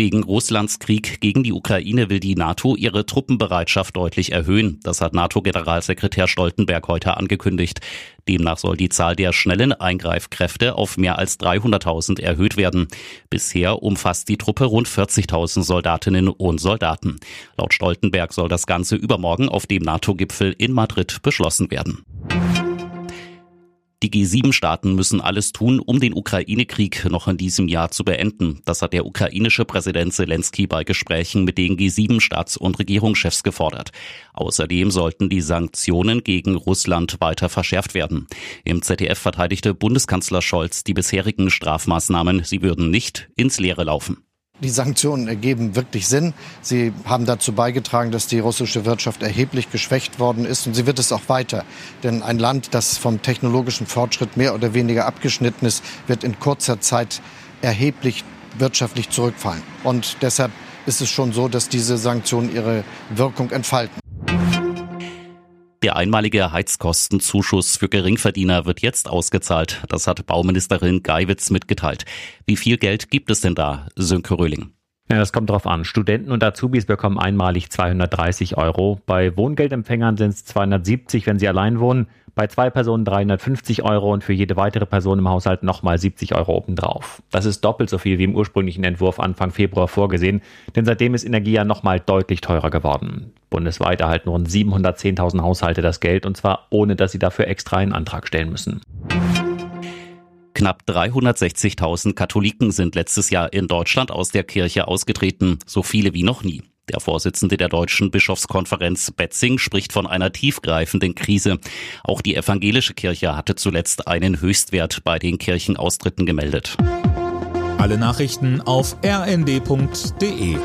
Wegen Russlands Krieg gegen die Ukraine will die NATO ihre Truppenbereitschaft deutlich erhöhen. Das hat NATO-Generalsekretär Stoltenberg heute angekündigt. Demnach soll die Zahl der schnellen Eingreifkräfte auf mehr als 300.000 erhöht werden. Bisher umfasst die Truppe rund 40.000 Soldatinnen und Soldaten. Laut Stoltenberg soll das Ganze übermorgen auf dem NATO-Gipfel in Madrid beschlossen werden. Die G7-Staaten müssen alles tun, um den Ukraine-Krieg noch in diesem Jahr zu beenden. Das hat der ukrainische Präsident Zelensky bei Gesprächen mit den G7-Staats- und Regierungschefs gefordert. Außerdem sollten die Sanktionen gegen Russland weiter verschärft werden. Im ZDF verteidigte Bundeskanzler Scholz die bisherigen Strafmaßnahmen. Sie würden nicht ins Leere laufen. Die Sanktionen ergeben wirklich Sinn. Sie haben dazu beigetragen, dass die russische Wirtschaft erheblich geschwächt worden ist und sie wird es auch weiter. Denn ein Land, das vom technologischen Fortschritt mehr oder weniger abgeschnitten ist, wird in kurzer Zeit erheblich wirtschaftlich zurückfallen. Und deshalb ist es schon so, dass diese Sanktionen ihre Wirkung entfalten. Der einmalige Heizkostenzuschuss für Geringverdiener wird jetzt ausgezahlt. Das hat Bauministerin Geiwitz mitgeteilt. Wie viel Geld gibt es denn da, Sönke Röhling? Ja, das kommt drauf an. Studenten und Azubis bekommen einmalig 230 Euro. Bei Wohngeldempfängern sind es 270, wenn sie allein wohnen. Bei zwei Personen 350 Euro und für jede weitere Person im Haushalt nochmal 70 Euro obendrauf. Das ist doppelt so viel wie im ursprünglichen Entwurf Anfang Februar vorgesehen, denn seitdem ist Energie ja nochmal deutlich teurer geworden. Bundesweit erhalten rund 710.000 Haushalte das Geld und zwar ohne, dass sie dafür extra einen Antrag stellen müssen. Knapp 360.000 Katholiken sind letztes Jahr in Deutschland aus der Kirche ausgetreten, so viele wie noch nie. Der Vorsitzende der Deutschen Bischofskonferenz Betzing spricht von einer tiefgreifenden Krise. Auch die evangelische Kirche hatte zuletzt einen Höchstwert bei den Kirchenaustritten gemeldet. Alle Nachrichten auf rnd.de